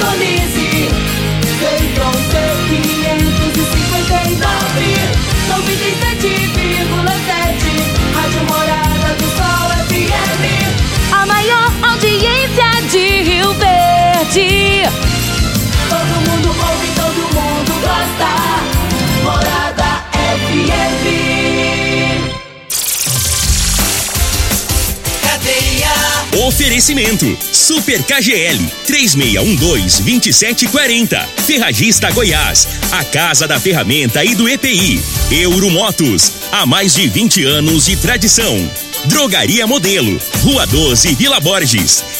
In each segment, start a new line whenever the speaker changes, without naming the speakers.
Indonésia.
Oferecimento Super KGL 3612-2740. Ferragista Goiás, a casa da ferramenta e do EPI. Euromotos, há mais de 20 anos de tradição. Drogaria Modelo, Rua 12, Vila Borges.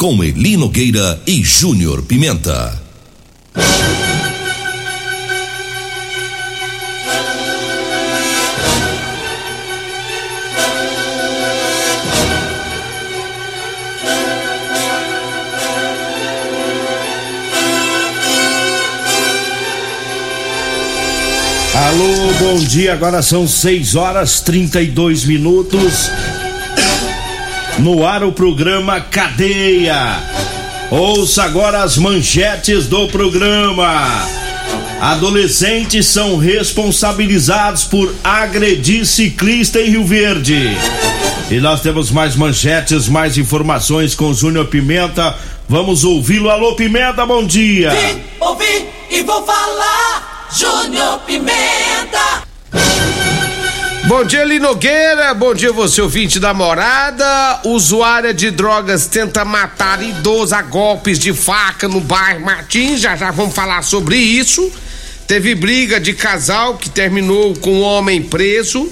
com Eli Nogueira e Júnior Pimenta.
Alô, bom dia. Agora são 6 horas 32 minutos. No ar o programa Cadeia. Ouça agora as manchetes do programa. Adolescentes são responsabilizados por agredir ciclista em Rio Verde. E nós temos mais manchetes, mais informações com Júnior Pimenta. Vamos ouvi-lo. Alô, Pimenta, bom dia.
Vim, ouvi e vou falar. Júnior Pimenta.
Bom dia, Linogueira. Bom dia, você ouvinte da morada. Usuária de drogas tenta matar idoso a golpes de faca no bairro Martins. Já já vamos falar sobre isso. Teve briga de casal que terminou com um homem preso.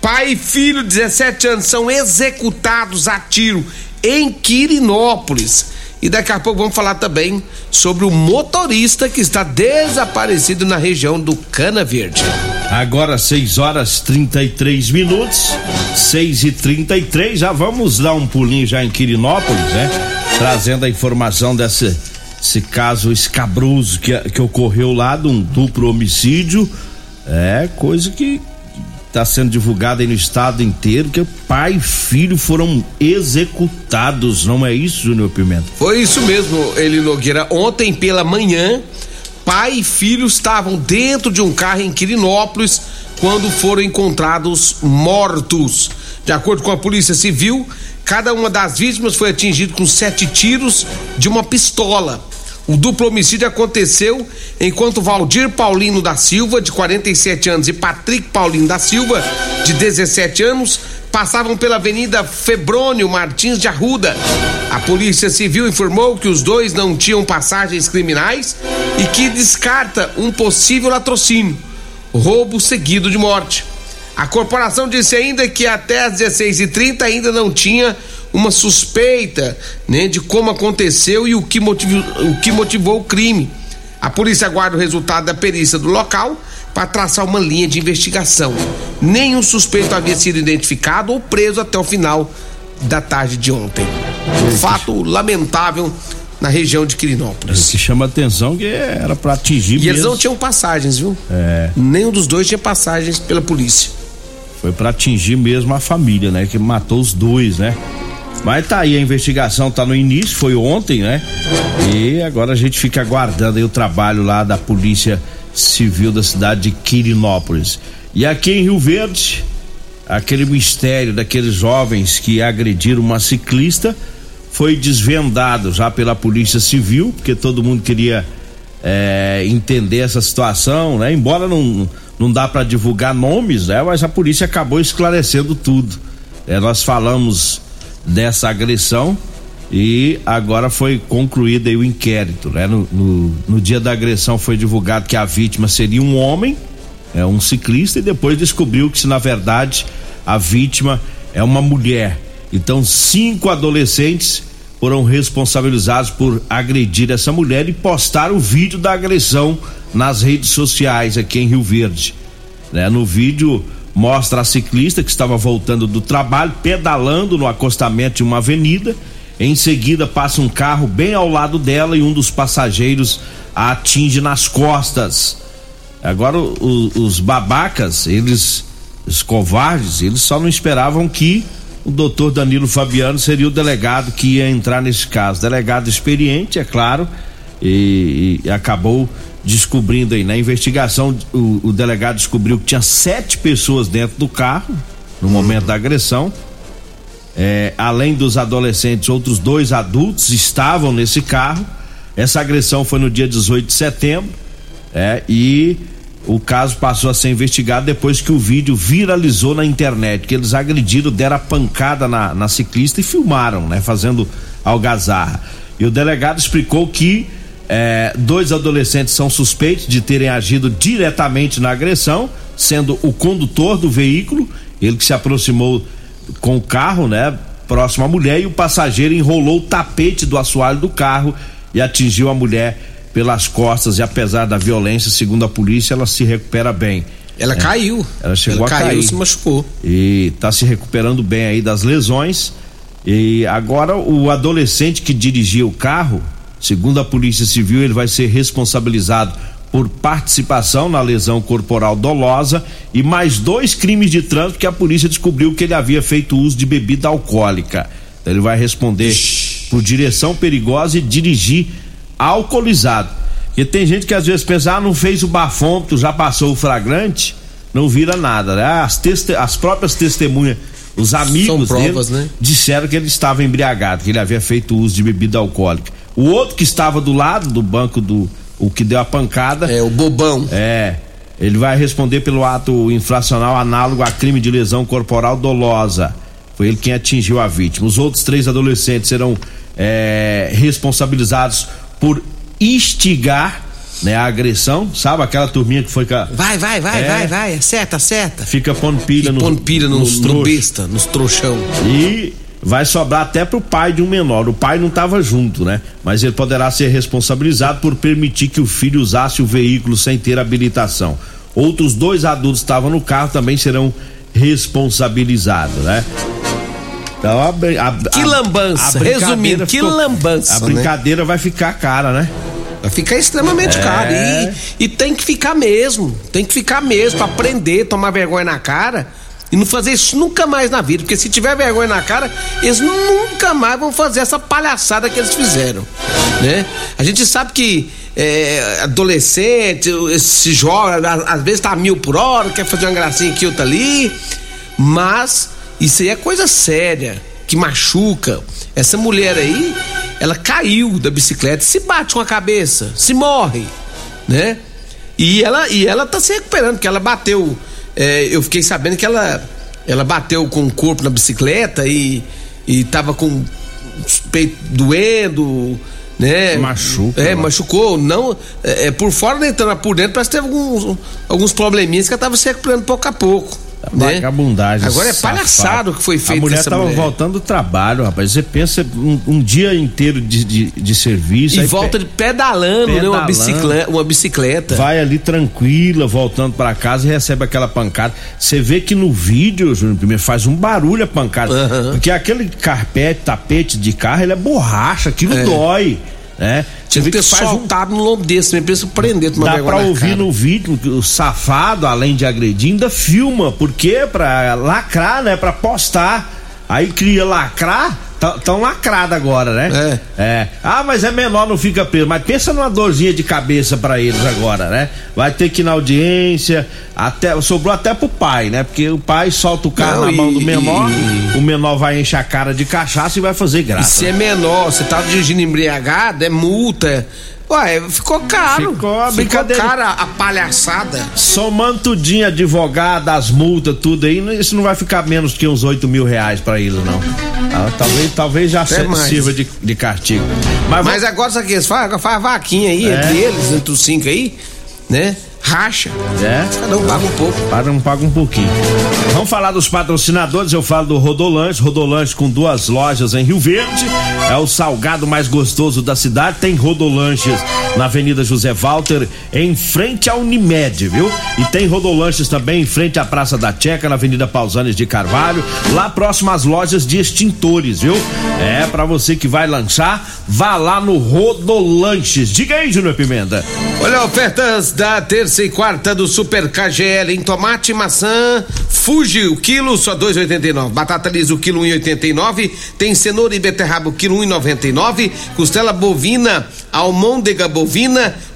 Pai e filho, 17 anos, são executados a tiro em Quirinópolis. E daqui a pouco vamos falar também sobre o motorista que está desaparecido na região do Cana Verde.
Agora 6 horas 33 minutos, 6 e 33 já vamos dar um pulinho já em Quirinópolis, né? Trazendo a informação desse esse caso escabroso que, que ocorreu lá de um duplo homicídio. É coisa que está sendo divulgada aí no estado inteiro, que pai e filho foram executados, não é isso, Júnior Pimenta?
Foi isso mesmo, Eli Nogueira. Ontem pela manhã, pai e filho estavam dentro de um carro em Quirinópolis quando foram encontrados mortos. De acordo com a Polícia Civil, cada uma das vítimas foi atingida com sete tiros de uma pistola. O duplo homicídio aconteceu enquanto Valdir Paulino da Silva, de 47 anos, e Patrick Paulino da Silva, de 17 anos, passavam pela Avenida Febrônio Martins de Arruda. A Polícia Civil informou que os dois não tinham passagens criminais e que descarta um possível latrocínio, roubo seguido de morte. A corporação disse ainda que até às 16h30 ainda não tinha uma suspeita né, de como aconteceu e o que, motivou, o que motivou o crime. A polícia aguarda o resultado da perícia do local para traçar uma linha de investigação. Nenhum suspeito havia sido identificado ou preso até o final da tarde de ontem. Um fato lamentável na região de Quirinópolis.
O que chama atenção que era para atingir
E
mesmo.
eles não tinham passagens, viu?
É.
Nenhum dos dois tinha passagens pela polícia.
Foi para atingir mesmo a família, né? Que matou os dois, né? Mas tá aí, a investigação tá no início, foi ontem, né? E agora a gente fica aguardando aí o trabalho lá da Polícia Civil da cidade de Quirinópolis. E aqui em Rio Verde, aquele mistério daqueles jovens que agrediram uma ciclista foi desvendado já pela Polícia Civil, porque todo mundo queria é, entender essa situação, né? Embora não, não dá para divulgar nomes, né? Mas a polícia acabou esclarecendo tudo. É, nós falamos dessa agressão E agora foi concluído o inquérito, né? No, no, no dia da agressão foi divulgado que a vítima seria um homem, é um ciclista, e depois descobriu que se na verdade a vítima é uma mulher. Então, cinco adolescentes foram responsabilizados por agredir essa mulher e postar o vídeo da agressão nas redes sociais aqui em Rio Verde. Né? No vídeo mostra a ciclista que estava voltando do trabalho, pedalando no acostamento de uma avenida. Em seguida, passa um carro bem ao lado dela e um dos passageiros a atinge nas costas. Agora, o, os babacas, eles, os covardes, eles só não esperavam que o doutor Danilo Fabiano seria o delegado que ia entrar nesse caso. Delegado experiente, é claro, e, e acabou descobrindo aí na investigação o, o, delegado descobriu que tinha sete pessoas dentro do carro no momento da agressão. É, além dos adolescentes outros dois adultos estavam nesse carro. Essa agressão foi no dia 18 de setembro é, e o caso passou a ser investigado depois que o vídeo viralizou na internet que eles agrediram deram a pancada na, na ciclista e filmaram né fazendo algazarra. E o delegado explicou que é, dois adolescentes são suspeitos de terem agido diretamente na agressão, sendo o condutor do veículo, ele que se aproximou com o carro, né, próximo à mulher, e o passageiro enrolou o tapete do assoalho do carro e atingiu a mulher pelas costas. E apesar da violência, segundo a polícia, ela se recupera bem.
Ela é. caiu.
Ela chegou
ela
a
caiu,
cair.
se machucou.
E está se recuperando bem aí das lesões. E agora o adolescente que dirigia o carro Segundo a Polícia Civil, ele vai ser responsabilizado por participação na lesão corporal dolosa e mais dois crimes de trânsito que a polícia descobriu que ele havia feito uso de bebida alcoólica. Então, ele vai responder por direção perigosa e dirigir alcoolizado. Porque tem gente que às vezes pensa, ah, não fez o bafômetro, já passou o flagrante, não vira nada, né? As, teste as próprias testemunhas, os amigos
provas,
dele,
né?
disseram que ele estava embriagado, que ele havia feito uso de bebida alcoólica. O outro que estava do lado do banco do o que deu a pancada.
É, o bobão.
É. Ele vai responder pelo ato infracional análogo a crime de lesão corporal dolosa. Foi ele quem atingiu a vítima. Os outros três adolescentes serão é, responsabilizados por instigar né, a agressão, sabe? Aquela turminha que foi com a...
Vai, vai, vai,
É.
vai, vai, acerta, acerta.
Fica pondo pilha, no,
pondo pilha no,
nos
no
trouxas.
besta, nos trouxão.
E vai sobrar até pro pai de um menor. O pai não estava junto, né? Mas ele poderá ser responsabilizado por permitir que o filho usasse o veículo sem ter habilitação. Outros dois adultos que estavam no carro também serão responsabilizados, né? Então, a, a,
Que lambança. Resumindo, que lambança,
A
né?
brincadeira vai ficar cara, né?
Vai ficar extremamente
É.
caro. E, e tem que ficar mesmo. Tem que ficar mesmo pra aprender, tomar vergonha na cara e não fazer isso nunca mais na vida. Porque se tiver vergonha na cara, eles nunca mais vão fazer essa palhaçada que eles fizeram. Né? A gente sabe que é, adolescente, se joga, às vezes tá a mil por hora, quer fazer uma gracinha aqui, outra ali. Mas isso aí é coisa séria, que machuca. Essa mulher aí, ela caiu da bicicleta, se bate com a cabeça, se morre, né? E ela, e ela tá se recuperando, porque ela bateu. É, eu fiquei sabendo que ela, ela bateu com o corpo na bicicleta e, e tava com os peitos doendo, né?
Machuca,
É,
né?
machucou. Não, é, é, por fora, né, entrando por dentro, parece que teve alguns, alguns probleminhas que ela tava se recuperando pouco a pouco. Né?
Vagabundagem.
Agora é
safado.
palhaçado o que foi feito
A mulher tava
mulher.
voltando do trabalho, rapaz. Você pensa um, um dia inteiro de, de, de serviço.
E volta
pe-
de pedalando, né? Uma
Pedalando.
bicicleta. Uma bicicleta.
Vai ali tranquila, voltando pra casa e recebe aquela pancada. Você vê que no vídeo, Júnior, primeiro faz um barulho a pancada. Porque aquele carpete, tapete de carro, ele é borracha, aquilo
É.
dói. Né?
Tinha que ter
faz um
soltado no lombo desse, mesmo, precisa prender,
Dá pra ouvir
cara.
no vídeo que o safado, além de agredir, ainda filma. Por quê? Pra lacrar, né? Pra postar. Aí cria lacrar, tão, tão lacrado agora, né? É. Ah, mas é menor, não fica preso. Mas pensa numa dorzinha de cabeça pra eles agora, né? Vai ter que ir na audiência, até, sobrou até pro pai, né? Porque o pai solta o carro
Não,
na mão
e-
do menor,
e-
o menor vai encher a cara de cachaça e vai fazer
E
graça.
se é menor, você tá dirigindo embriagado, é multa. Ué, ficou caro.
Ficou,
ficou
brincadeira.
cara a palhaçada.
Somando tudinho, advogado, as multas, tudo aí, isso não vai ficar menos que uns 8 mil reais pra eles, não. Ah, talvez, talvez já se- sirva de, de castigo. Mas,
Mas
vamos-
agora sabe o que eles fazem? Faz a vaquinha aí
É.
entre eles, entre os cinco aí, né? Racha.
É.
Cada um paga um pouco.
Paga, paga um pouquinho. Vamos falar dos patrocinadores. Eu falo do Rodolanche. Rodolanche com duas lojas em Rio Verde. É o salgado mais gostoso da cidade. Tem Rodolanches na Avenida José Walter, em frente à Unimed, viu? E tem Rodolanches também em frente à Praça da Checa, na Avenida Pausanes de Carvalho, lá próximo às lojas de extintores, viu? É, pra você que vai lanchar, vá lá no Rodolanches. Diga aí, Júnior Pimenta.
Olha, ofertas da terça e quarta do Super KGL em tomate e maçã. Fuji, o quilo só 2,89. Batata lisa, o quilo 1,89. Tem cenoura e beterraba, o quilo 1,99. Costela bovina, almôndega bovina,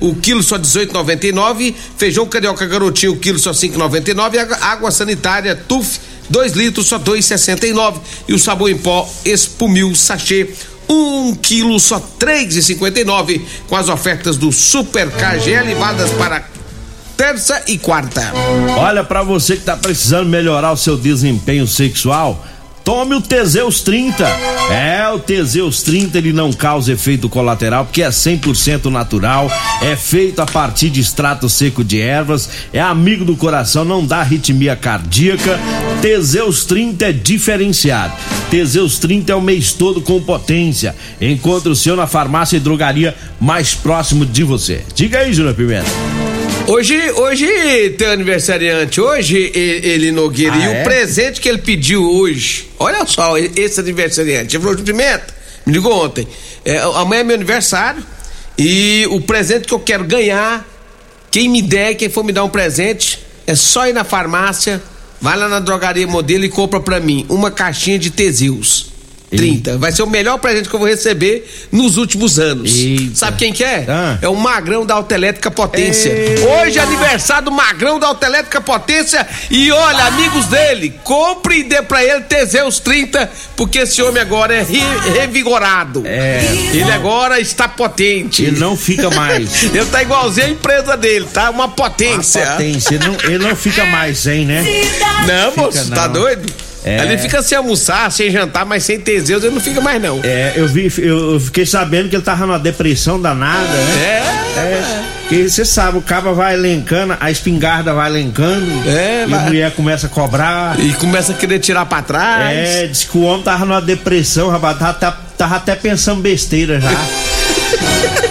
o quilo só 18,99. Feijão carioca garotinho, o quilo só 5,99. Água, sanitária, tuf, 2 litros, só 2,69. E o sabão em pó, espumil, sachê. Um quilo só três e cinquenta e nove com as ofertas do Super KGL levadas para terça e quarta.
Olha, pra você que tá precisando melhorar o seu desempenho sexual, tome o Teseus 30. É, o Teseus 30 ele não causa efeito colateral porque é 100% natural, é feito a partir de extrato seco de ervas, é amigo do coração, não dá arritmia cardíaca. Teseus 30 é diferenciado. Teseus 30 é o mês todo com potência. Encontre o seu na farmácia e drogaria mais próximo de você. Diga aí, Júnior Pimenta.
Hoje, hoje tem aniversariante, hoje ele Nogueira,
Ah,
e
é?
o presente que ele pediu hoje, olha só, esse aniversariante, ele falou, Pimenta, me ligou ontem, é, amanhã é meu aniversário, e o presente que eu quero ganhar, quem me der, quem for me dar um presente, é só ir na farmácia, vai lá na drogaria modelo e compra pra mim uma caixinha de Teseus. 30. Vai ser o melhor presente que eu vou receber nos últimos anos.
Eita.
Sabe quem que é?
Ah.
É o Magrão da Autoelétrica Potência. Hoje é aniversário do Magrão da Autoelétrica Potência. E olha, amigos dele, compre e dê pra ele Teseus 30, porque esse homem agora é re- revigorado.
É.
Ele agora está potente.
Ele não fica mais.
Ele tá igualzinho a empresa dele, tá? Uma potência.
potência. Ele não, ele não fica mais sem, né?
Não,
Fica
moço, tá doido?
É.
Ele fica sem almoçar, sem jantar, mas sem Teseus ele não fica mais não.
É, eu vi, eu, fiquei sabendo que ele tava numa depressão danada, né?
É.
É, porque você sabe, o caba vai elencando, a espingarda vai elencando,
É,
e
vai.
a mulher começa a cobrar.
E começa a querer tirar pra trás.
É, diz que o homem tava numa depressão, rapaz, tava, tava- tava até pensando besteira já.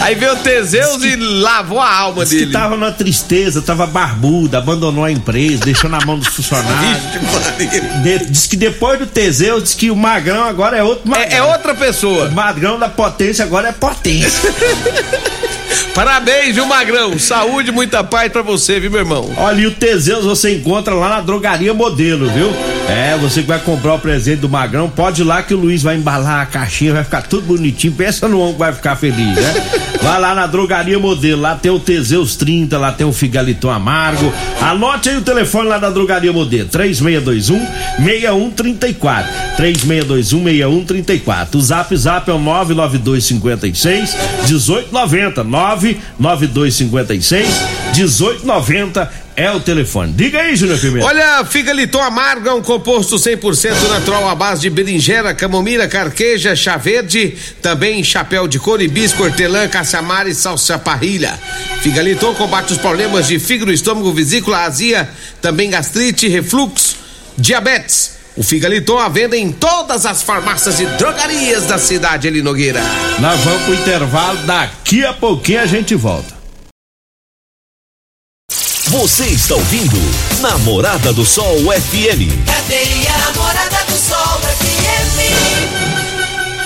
Aí veio o Teseus e lavou a alma
Diz que
dele.
tava numa tristeza, tava barbudo, abandonou a empresa, deixou na mão dos funcionários. De- diz que depois do Teseu, diz que o Magrão agora é outro Magrão.
É, é outra pessoa.
O Magrão da potência agora é potência.
Parabéns, viu, Magrão? Saúde, muita paz pra você, viu, meu irmão?
Olha, e o Teseus você encontra lá na drogaria modelo, viu? É, você que vai comprar o presente do Magrão, pode ir lá que o Luiz vai embalar a caixinha, vai ficar tudo bonitinho. Pensa no homem que vai ficar feliz, né? Vai lá na drogaria modelo, lá tem o Teseus 30, lá tem o Figaliton Amargo. Anote aí o telefone lá da drogaria modelo: 3621 6134. 3621 6134. O zap zap é o 99256 1890. 99256 1890 é o telefone. Diga aí, Júnior Pimenta.
Olha, Figaliton Amargo é um composto 100% natural à base de berinjela, camomila, carqueja, chá verde, também chapéu de couro, hibisco, hortelã, caçamara e salsa parrilha. Figaliton combate os problemas de fígado, estômago, vesícula, azia, também gastrite, refluxo, diabetes. O Figaliton à venda em todas as farmácias e drogarias da cidade, Eli Nogueira.
Nós vamos pro intervalo, daqui a pouquinho a gente volta.
Você está ouvindo Namorada do Sol FM.
Cadeia Namorada do Sol FM.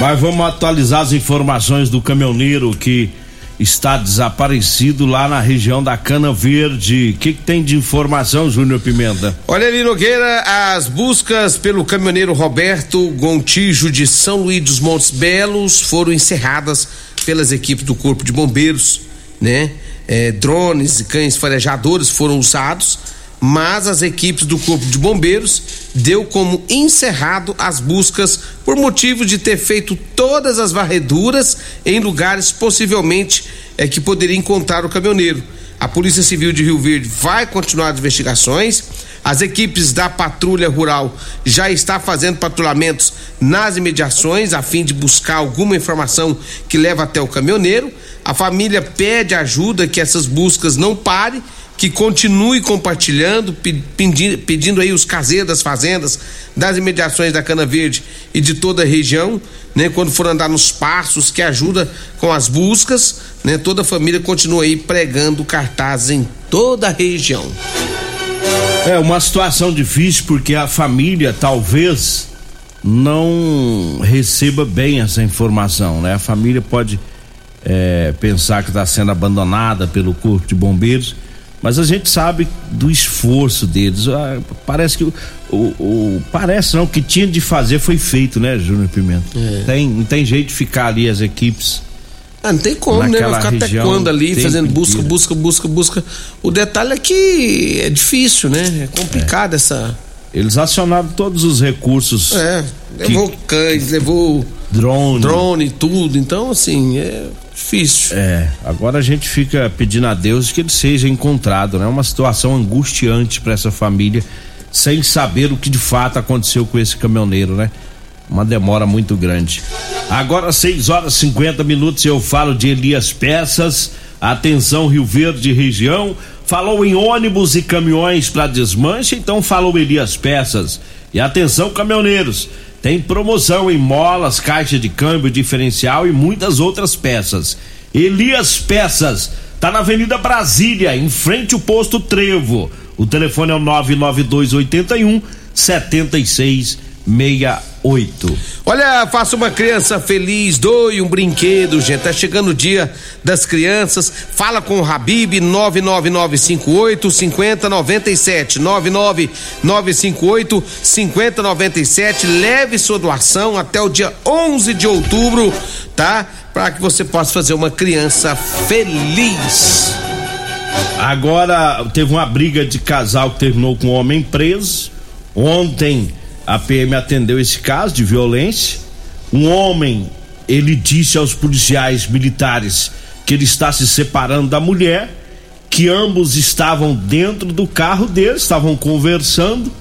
Mas vamos atualizar as informações do caminhoneiro que está desaparecido lá na região da Cana Verde. O que, que tem de informação, Júnior Pimenta?
Olha ali, Nogueira, as buscas pelo caminhoneiro Roberto Gontijo de São Luís dos Montes Belos foram encerradas pelas equipes do Corpo de Bombeiros, né? É, drones e cães farejadores foram usados, mas as equipes do Corpo de Bombeiros deu como encerrado as buscas por motivo de ter feito todas as varreduras em lugares possivelmente é, que poderia encontrar o caminhoneiro. A Polícia Civil de Rio Verde vai continuar as investigações. As equipes da Patrulha Rural já está fazendo patrulhamentos nas imediações a fim de buscar alguma informação que leva até o caminhoneiro. A família pede ajuda que essas buscas não parem, que continue compartilhando, pedindo, pedindo aí os caseiros das fazendas, das imediações da Cana Verde e de toda a região, né, quando for andar nos passos, que ajuda com as buscas, né? Toda a família continua aí pregando cartazes em toda a região.
É uma situação difícil porque a família talvez não receba bem essa informação, né? A família pode é, pensar que está sendo abandonada pelo corpo de bombeiros, mas a gente sabe do esforço deles. Ah, parece que o, o, o, parece não o que tinha de fazer foi feito, né, Júnior Pimenta? É. Tem não tem jeito de ficar ali as equipes.
Ah, não tem como, né? Vai ficar até quando ali fazendo busca, busca, busca, busca. O detalhe é que é difícil, né? É complicado é. essa
eles acionaram todos os recursos.
É, levou que, cães, levou drone. drone, tudo. Então, assim, é difícil.
É, agora a gente fica pedindo a Deus que ele seja encontrado, né? Uma situação angustiante para essa família, sem saber o que de fato aconteceu com esse caminhoneiro, né? Uma demora muito grande. Agora, 6 horas e 50 minutos, eu falo de Elias Peças. Atenção, Rio Verde região. Falou em ônibus e caminhões para desmanche, então falou Elias Peças. E atenção, caminhoneiros, tem promoção em molas, caixa de câmbio, diferencial e muitas outras peças. Elias Peças, tá na Avenida Brasília, em frente ao posto Trevo. O telefone é o 99281 76 68.
Olha, faça uma criança feliz, doe um brinquedo, gente. Tá chegando o dia das crianças. Fala com o Habib 99958 5097. 99958 5097. Leve sua doação até o dia 11 de outubro, tá? Para que você possa fazer uma criança feliz.
Agora teve uma briga de casal que terminou com um homem preso. Ontem a PM atendeu esse caso de violência. Um homem, ele disse aos policiais militares que ele está se separando da mulher, que ambos estavam dentro do carro deles, estavam conversando,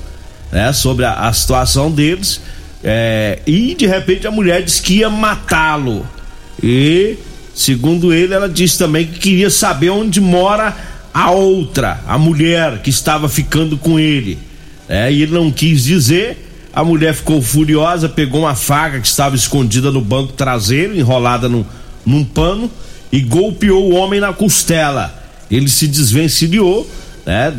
né, sobre a, a situação deles. É, e de repente a mulher disse que ia matá-lo. E, segundo ele, ela disse também que queria saber onde mora a outra, a mulher que estava ficando com ele. É, e ele não quis dizer a mulher ficou furiosa, pegou uma faca que estava escondida no banco traseiro, enrolada num, num pano, e golpeou o homem na costela. Ele se desvencilhou, né?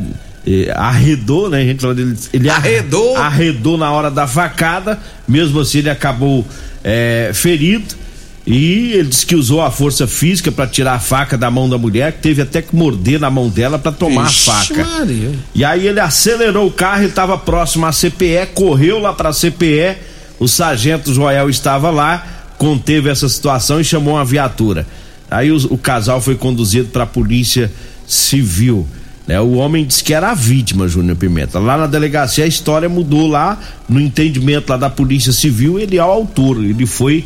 arredou, né? A gente fala dele, ele arredou, arredou na hora da facada. Mesmo assim, ele acabou é, ferido. E ele disse que usou a força física para tirar a faca da mão da mulher, que teve até que morder na mão dela para tomar Ixi, a faca. Maria. E aí ele acelerou o carro, ele estava próximo à CPE, correu lá para a CPE. O sargento Joel estava lá, conteve essa situação e chamou uma viatura. Aí o, o casal foi conduzido para a polícia civil. Né? O homem disse que era a vítima, Júnior Pimenta. Lá na delegacia a história mudou lá, no entendimento lá da polícia civil, ele é o autor, ele foi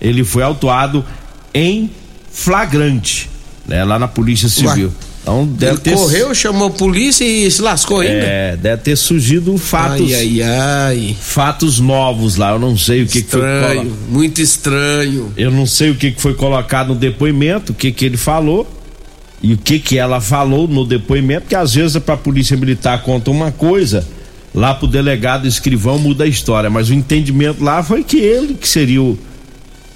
ele foi autuado em flagrante, né, lá na Polícia Civil. Ué.
Então deve ele ter correu, chamou a polícia e se lascou ainda.
É, deve ter surgido fatos.
Ai, ai, ai.
Fatos novos lá. Eu não sei o que,
estranho,
que foi.
Muito estranho.
Eu não sei o que, que foi colocado no depoimento, o que que ele falou e o que que ela falou no depoimento, porque às vezes para a polícia militar conta uma coisa, lá pro delegado escrivão muda a história, mas o entendimento lá foi que ele que seria o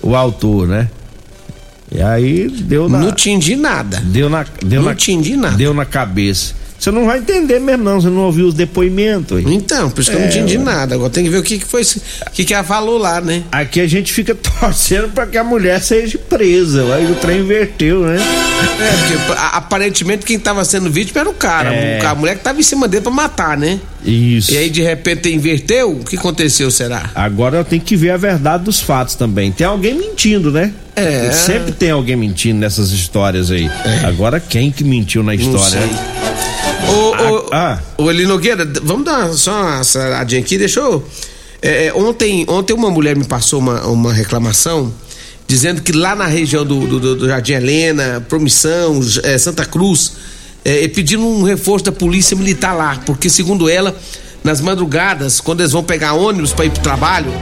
o autor, né? E aí deu
na. Não entendi nada.
Deu na. Deu
não
na,
nada.
Deu na cabeça. Você não vai entender mesmo, não. Você não ouviu os depoimentos.
Então, por isso que é, eu não é, entendi nada. Agora tem que ver o que, que foi, o que, que ela falou lá, né?
Aqui a gente fica torcendo para que a mulher seja presa. Aí o trem inverteu, né?
É, porque aparentemente quem tava sendo vítima era o cara. É. A mulher que tava em cima dele pra matar, né?
Isso.
E aí de repente inverteu? O que aconteceu, será?
Agora eu tenho que ver a verdade dos fatos também. Tem alguém mentindo, né? É. Sempre tem alguém mentindo nessas histórias aí. É. Agora quem que mentiu na história? Não sei.
Ô, ô,
Ah.
ô Eli Nogueira, vamos dar só uma aceleradinha aqui, deixa eu. é, é, ontem, ontem uma mulher me passou uma, uma reclamação dizendo que lá na região do, do- do- Jardim Helena, Promissão, é, Santa Cruz, é, pedindo um reforço da polícia militar lá, porque segundo ela, nas madrugadas, quando eles vão pegar ônibus para ir pro trabalho,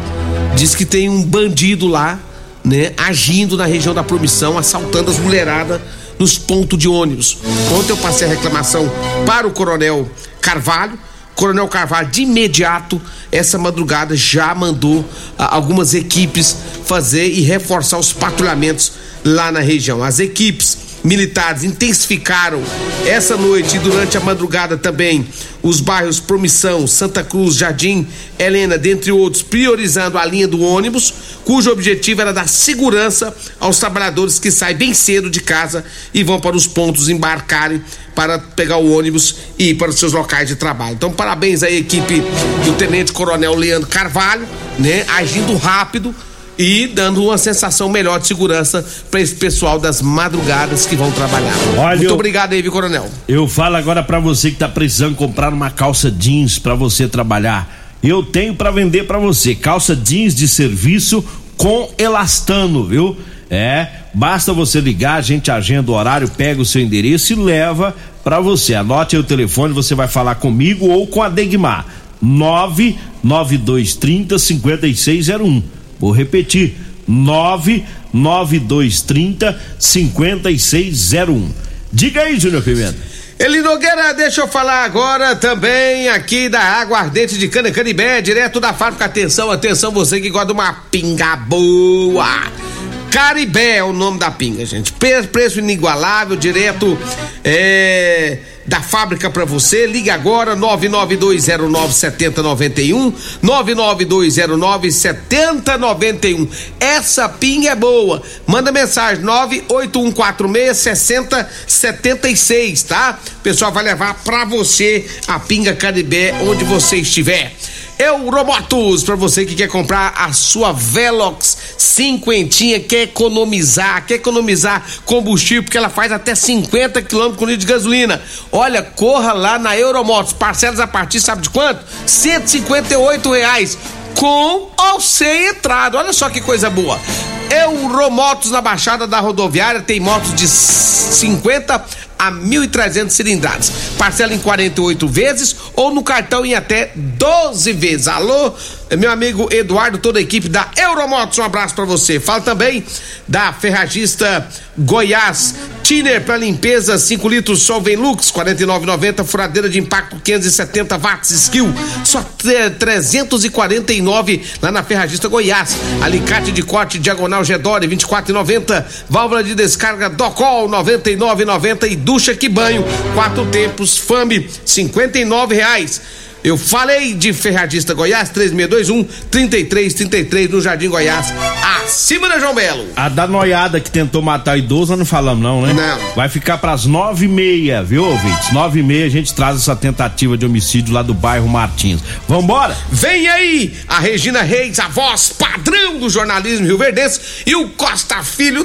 diz que tem um bandido lá, né, agindo na região da Promissão, assaltando as mulheradas nos pontos de ônibus. Ontem eu passei a reclamação para o Coronel Carvalho. Coronel Carvalho, de imediato, essa madrugada já mandou ah, algumas equipes fazer e reforçar os patrulhamentos lá na região. As equipes militares intensificaram essa noite e durante a madrugada também os bairros Promissão, Santa Cruz, Jardim, Helena, dentre outros, priorizando a linha do ônibus, cujo objetivo era dar segurança aos trabalhadores que saem bem cedo de casa e vão para os pontos embarcarem para pegar o ônibus e ir para os seus locais de trabalho. Então, parabéns à equipe do Tenente Coronel Leandro Carvalho, né, agindo rápido e dando uma sensação melhor de segurança para esse pessoal das madrugadas que vão trabalhar.
Olha,
Muito
eu-
obrigado aí, viu, Coronel.
Eu falo agora pra você que tá precisando comprar uma calça jeans pra você trabalhar. Eu tenho pra vender pra você calça jeans de serviço com elastano, viu? É, basta você ligar, a gente agenda o horário, pega o seu endereço e leva pra você. Anote aí o telefone, você vai falar comigo ou com a Degmar. 99230 5601. Vou repetir. 99230 5601. Diga aí, Júnior Pimenta.
Eli Nogueira, deixa eu falar agora também aqui da água ardente de Cana Canibé, direto da fábrica. Atenção, atenção, você que gosta de uma pinga boa. Caribé é o nome da pinga, gente. Pre- Preço inigualável, direto é, da fábrica pra você. Liga agora 992097091, 992097091. Essa pinga é boa. Manda mensagem 981466076, tá? O pessoal vai levar pra você a pinga Caribé onde você estiver. Euromotos, pra você que quer comprar a sua Velox cinquentinha, quer economizar, quer economizar combustível, porque ela faz até 50 km com litro de gasolina. Olha, corra lá na Euromotos, parcelas a partir, sabe de quanto? 158 reais com ou sem entrada. Olha só que coisa boa. Euromotos na Baixada da Rodoviária tem motos de 50 a 1.300 cilindradas. Parcela em 48 vezes ou no cartão em até 12 vezes. Alô, meu amigo Eduardo, toda a equipe da Euromotos, um abraço pra você. Fala também da Ferragista Goiás. Tiner para limpeza 5 litros Solvenlux 49,90 furadeira de impacto 570 watts skill só tre- 349 lá na Ferragista Goiás. Alicate de corte diagonal Gedore 24,90 válvula de descarga Docol 99,90 e ducha que banho quatro tempos Fame 59 reais eu falei de Ferragista Goiás 3621 3333 no Jardim Goiás acima da João Belo
A da noiada que tentou matar o idoso, nós não falamos não, né?
Não.
Vai ficar pras nove e meia, viu, ouvintes? Nove e meia a gente traz essa tentativa de homicídio lá do bairro Martins. Vambora?
Vem aí a Regina Reis, a voz padrão do jornalismo rio-verdense, e o Costa Filho,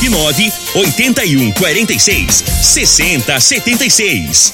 WhatsApp 9 81 46 60 76.